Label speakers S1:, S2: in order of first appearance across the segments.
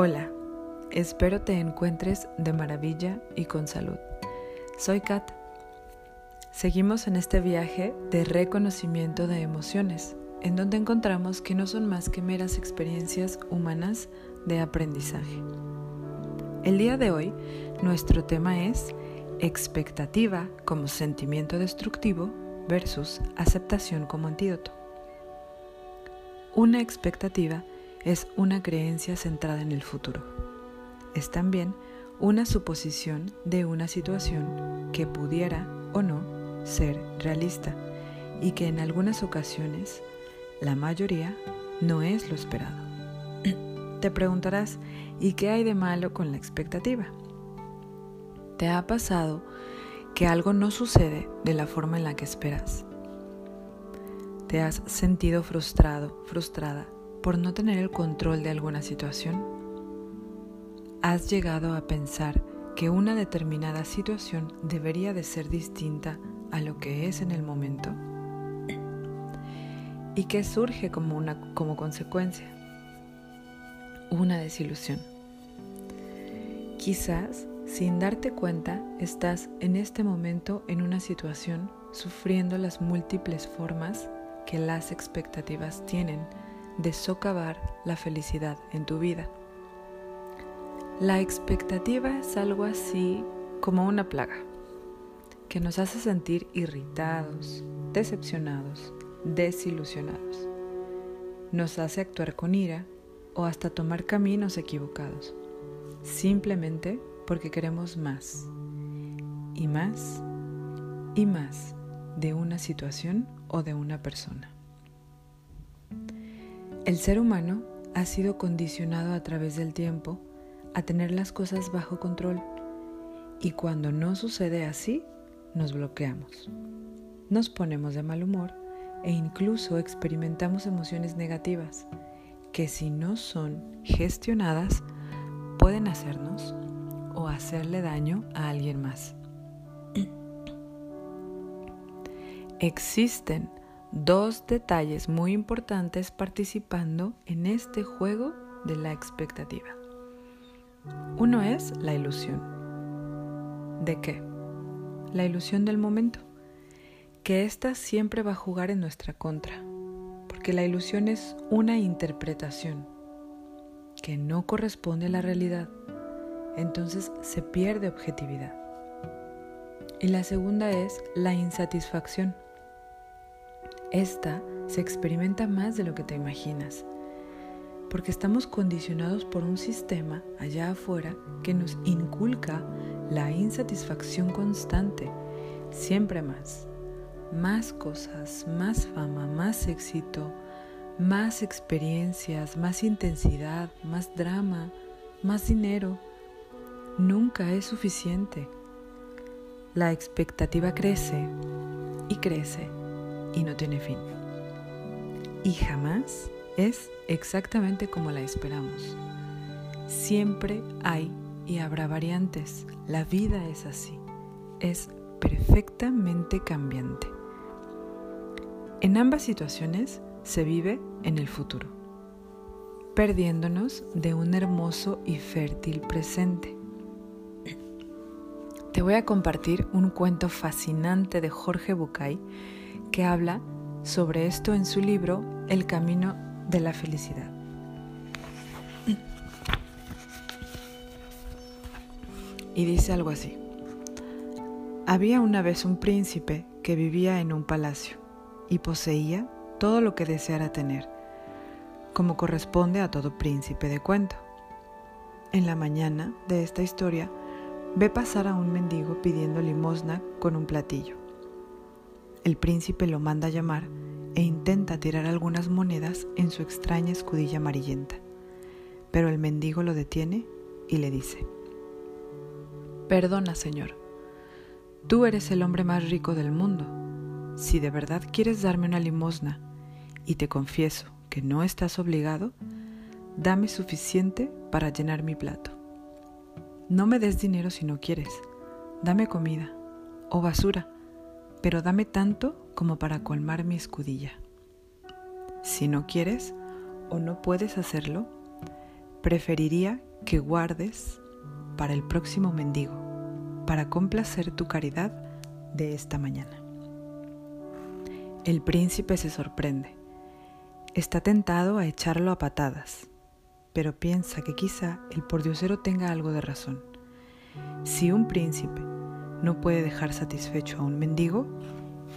S1: Hola, espero te encuentres de maravilla y con salud. Soy Kat. Seguimos en este viaje de reconocimiento de emociones, en donde encontramos que no son más que meras experiencias humanas de aprendizaje. El día de hoy, nuestro tema es expectativa como sentimiento destructivo versus aceptación como antídoto. Una expectativa es una creencia centrada en el futuro. Es también una suposición de una situación que pudiera o no ser realista y que en algunas ocasiones, la mayoría, no es lo esperado. Te preguntarás, ¿y qué hay de malo con la expectativa? ¿Te ha pasado que algo no sucede de la forma en la que esperas? ¿Te has sentido frustrado, frustrada por no tener el control de alguna situación? ¿Has llegado a pensar que una determinada situación debería de ser distinta a lo que es en el momento? ¿Y qué surge como, una, como consecuencia? Una desilusión. Quizás, sin darte cuenta, estás en este momento en una situación sufriendo las múltiples formas que las expectativas tienen de socavar la felicidad en tu vida. La expectativa es algo así como una plaga que nos hace sentir irritados, decepcionados, desilusionados. Nos hace actuar con ira o hasta tomar caminos equivocados, simplemente porque queremos más y más y más de una situación o de una persona. El ser humano ha sido condicionado a través del tiempo a tener las cosas bajo control y cuando no sucede así, nos bloqueamos. Nos ponemos de mal humor e incluso experimentamos emociones negativas que si no son gestionadas pueden hacernos o hacerle daño a alguien más. Existen dos detalles muy importantes participando en este juego de la expectativa. Uno es la ilusión. ¿De qué? La ilusión del momento, que ésta siempre va a jugar en nuestra contra, porque la ilusión es una interpretación que no corresponde a la realidad, entonces se pierde objetividad. Y la segunda es la insatisfacción esta se experimenta más de lo que te imaginas, porque estamos condicionados por un sistema allá afuera que nos inculca la insatisfacción constante, siempre más, más cosas, más fama, más éxito, más experiencias, más intensidad, más drama, más dinero. Nunca es suficiente. La expectativa crece y crece y no tiene fin. Y jamás es exactamente como la esperamos. Siempre hay y habrá variantes. La vida es así. Es perfectamente cambiante. En ambas situaciones se vive en el futuro, perdiéndonos de un hermoso y fértil presente. Te voy a compartir un cuento fascinante de Jorge Bucay que habla sobre esto en su libro El Camino de la Felicidad. Y dice algo así. Había una vez un príncipe que vivía en un palacio y poseía todo lo que deseara tener, como corresponde a todo príncipe de cuento. En la mañana de esta historia, ve pasar a un mendigo pidiendo limosna con un platillo. El príncipe lo manda a llamar e intenta tirar algunas monedas en su extraña escudilla amarillenta, pero el mendigo lo detiene y le dice, Perdona, señor, tú eres el hombre más rico del mundo. Si de verdad quieres darme una limosna, y te confieso que no estás obligado, dame suficiente para llenar mi plato. No me des dinero si no quieres, dame comida o basura pero dame tanto como para colmar mi escudilla. Si no quieres o no puedes hacerlo, preferiría que guardes para el próximo mendigo, para complacer tu caridad de esta mañana. El príncipe se sorprende. Está tentado a echarlo a patadas, pero piensa que quizá el pordiosero tenga algo de razón. Si un príncipe no puede dejar satisfecho a un mendigo,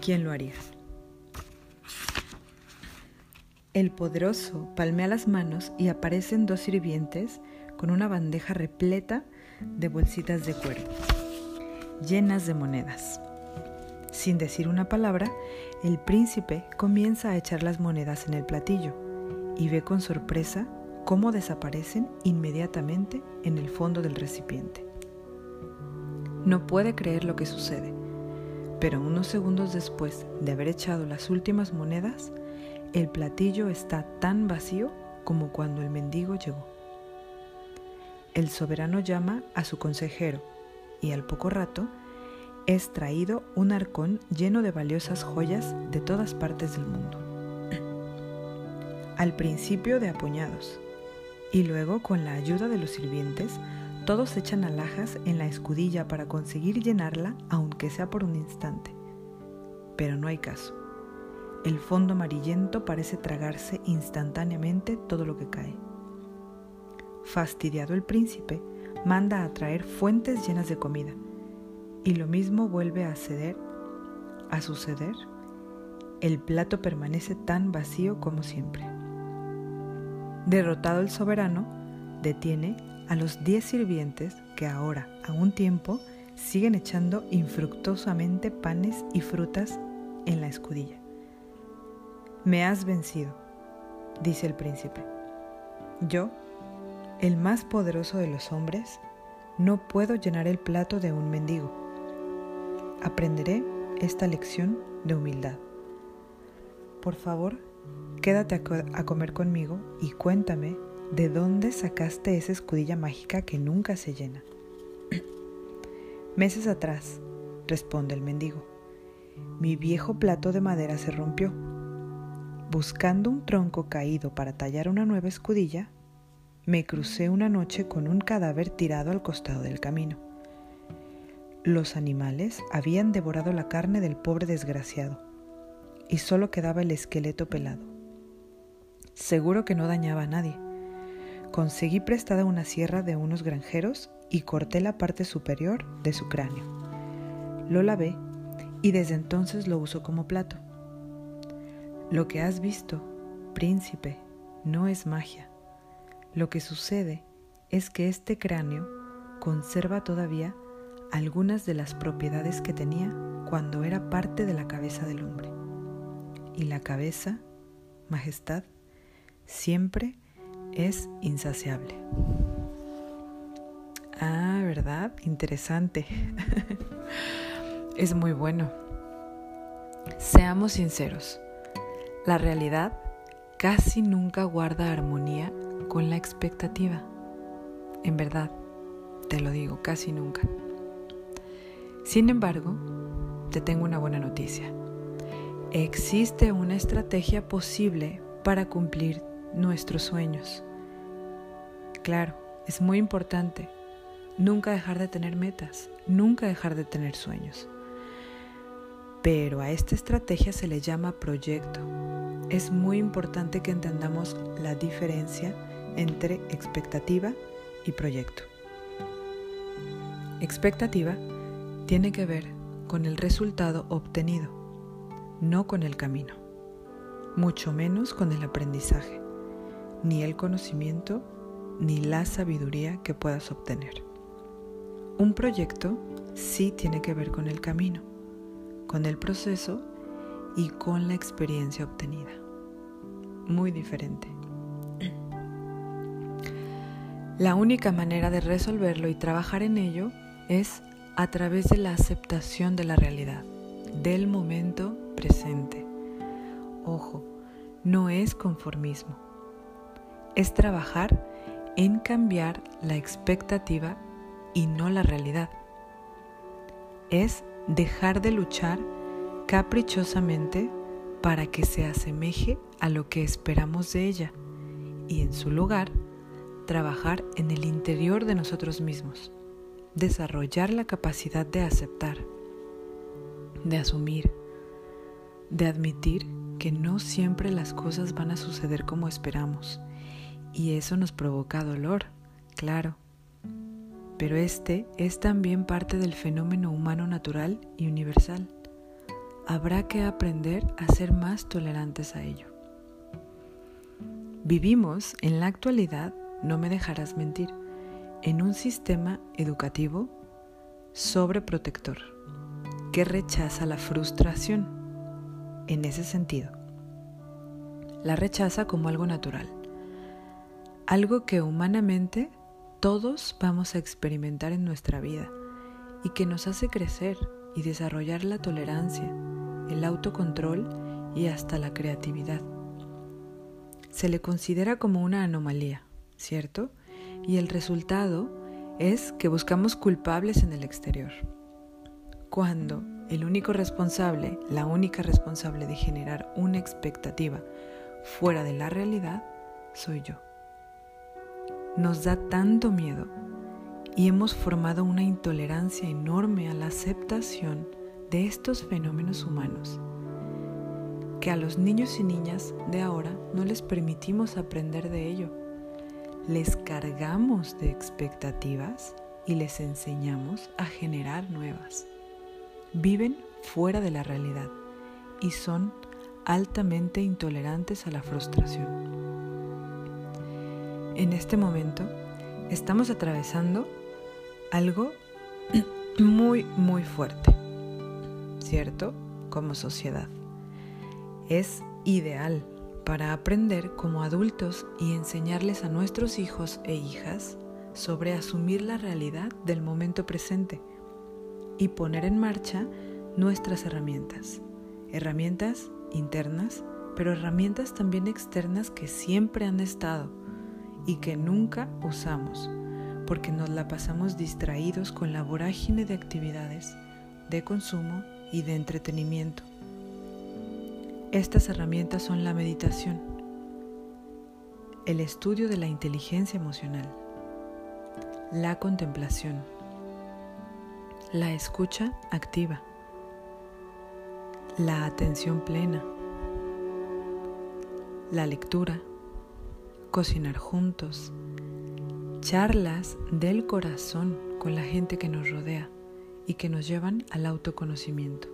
S1: ¿quién lo haría? El poderoso palmea las manos y aparecen dos sirvientes con una bandeja repleta de bolsitas de cuero, llenas de monedas. Sin decir una palabra, el príncipe comienza a echar las monedas en el platillo y ve con sorpresa cómo desaparecen inmediatamente en el fondo del recipiente. No puede creer lo que sucede, pero unos segundos después de haber echado las últimas monedas, el platillo está tan vacío como cuando el mendigo llegó. El soberano llama a su consejero y al poco rato es traído un arcón lleno de valiosas joyas de todas partes del mundo. Al principio de apuñados y luego con la ayuda de los sirvientes, todos echan alhajas en la escudilla para conseguir llenarla aunque sea por un instante. Pero no hay caso. El fondo amarillento parece tragarse instantáneamente todo lo que cae. Fastidiado el príncipe, manda a traer fuentes llenas de comida y lo mismo vuelve a ceder, a suceder. El plato permanece tan vacío como siempre. Derrotado el soberano, detiene a los diez sirvientes que ahora, a un tiempo, siguen echando infructuosamente panes y frutas en la escudilla. Me has vencido, dice el príncipe. Yo, el más poderoso de los hombres, no puedo llenar el plato de un mendigo aprenderé esta lección de humildad. Por favor, quédate a, comer conmigo y cuéntame de dónde sacaste esa escudilla mágica que nunca se llena. Meses atrás, responde el mendigo, mi viejo plato de madera se rompió. Buscando un tronco caído para tallar una nueva escudilla, me crucé una noche con un cadáver tirado al costado del camino. Los animales habían devorado la carne del pobre desgraciado y solo quedaba el esqueleto pelado. Seguro que no dañaba a nadie. Conseguí prestada una sierra de unos granjeros y corté la parte superior de su cráneo. Lo lavé y desde entonces lo uso como plato. Lo que has visto, príncipe, no es magia. Lo que sucede es que este cráneo conserva todavía algunas de las propiedades que tenía cuando era parte de la cabeza del hombre. Y la cabeza, majestad, siempre es insaciable. Ah, ¿verdad? Interesante. es muy bueno. Seamos sinceros, la realidad casi nunca guarda armonía con la expectativa. En verdad, te lo digo, casi nunca. Sin embargo, te tengo una buena noticia. Existe una estrategia posible para cumplir nuestros sueños. Claro, es muy importante nunca dejar de tener metas, nunca dejar de tener sueños. Pero a esta estrategia se le llama proyecto. Es muy importante que entendamos la diferencia entre expectativa y proyecto. Expectativa tiene que ver con el resultado obtenido, no con el camino, mucho menos con el aprendizaje, ni el conocimiento, ni la sabiduría que puedas obtener. Un proyecto sí tiene que ver con el camino, con el proceso y con la experiencia obtenida. Muy diferente. La única manera de resolverlo y trabajar en ello es a través de la aceptación de la realidad, del momento presente. Ojo, no es conformismo, es trabajar en cambiar la expectativa y no la realidad. Es dejar de luchar caprichosamente para que se asemeje a lo que esperamos de ella y en su lugar trabajar en el interior de nosotros mismos, desarrollar la capacidad de aceptar, de asumir, de admitir que no siempre las cosas van a suceder como esperamos. Y eso nos provoca dolor, claro. Pero este es también parte del fenómeno humano natural y universal. Habrá que aprender a ser más tolerantes a ello. Vivimos en la actualidad, no me dejarás mentir, en un sistema educativo sobreprotector que rechaza la frustración en ese sentido. La rechaza como algo natural, algo que humanamente todos vamos a experimentar en nuestra vida y que nos hace crecer y desarrollar la tolerancia, el autocontrol y hasta la creatividad. Se le considera como una anomalía, ¿cierto? Y el resultado es que buscamos culpables en el exterior cuando el único responsable, la única responsable de generar una expectativa fuera de la realidad, soy yo. Nos da tanto miedo y hemos formado una intolerancia enorme a la aceptación de estos fenómenos humanos, que a los niños y niñas de ahora no les permitimos aprender de ello. Les cargamos de expectativas y les enseñamos a generar nuevas viven fuera de la realidad y son altamente intolerantes a la frustración. En este momento estamos atravesando algo muy, muy fuerte, ¿cierto? Como sociedad. Es ideal para aprender como adultos y enseñarles a nuestros hijos e hijas sobre asumir la realidad del momento presente y poner en marcha nuestras herramientas. Herramientas internas, pero herramientas también externas que siempre han estado y que nunca usamos, porque nos la pasamos distraídos con la vorágine de actividades, de consumo y de entretenimiento. Estas herramientas son la meditación, el estudio de la inteligencia emocional, la contemplación, la escucha activa, la atención plena, la lectura, cocinar juntos, charlas del corazón con la gente que nos rodea y que nos llevan al autoconocimiento.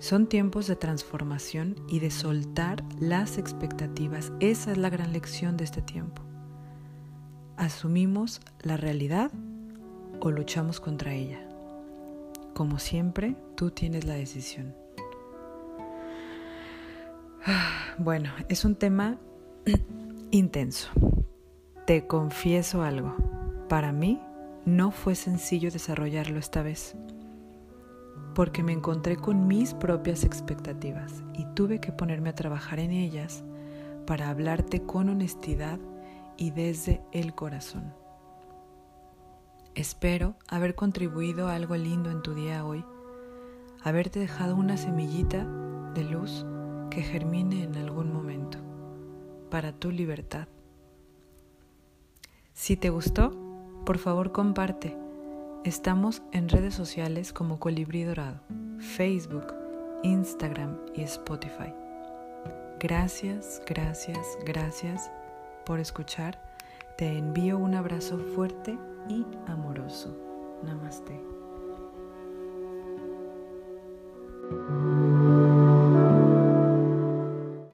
S1: Son tiempos de transformación y de soltar las expectativas. Esa es la gran lección de este tiempo. Asumimos la realidad o luchamos contra ella. Como siempre, tú tienes la decisión. Bueno, es un tema intenso. Te confieso algo. Para mí no fue sencillo desarrollarlo esta vez, porque me encontré con mis propias expectativas y tuve que ponerme a trabajar en ellas para hablarte con honestidad y desde el corazón. Espero haber contribuido a algo lindo en tu día hoy, haberte dejado una semillita de luz que germine en algún momento para tu libertad. Si te gustó, por favor comparte. Estamos en redes sociales como Colibrí Dorado, Facebook, Instagram y Spotify. Gracias, gracias, gracias por escuchar. Te envío un abrazo fuerte y amoroso. Namaste.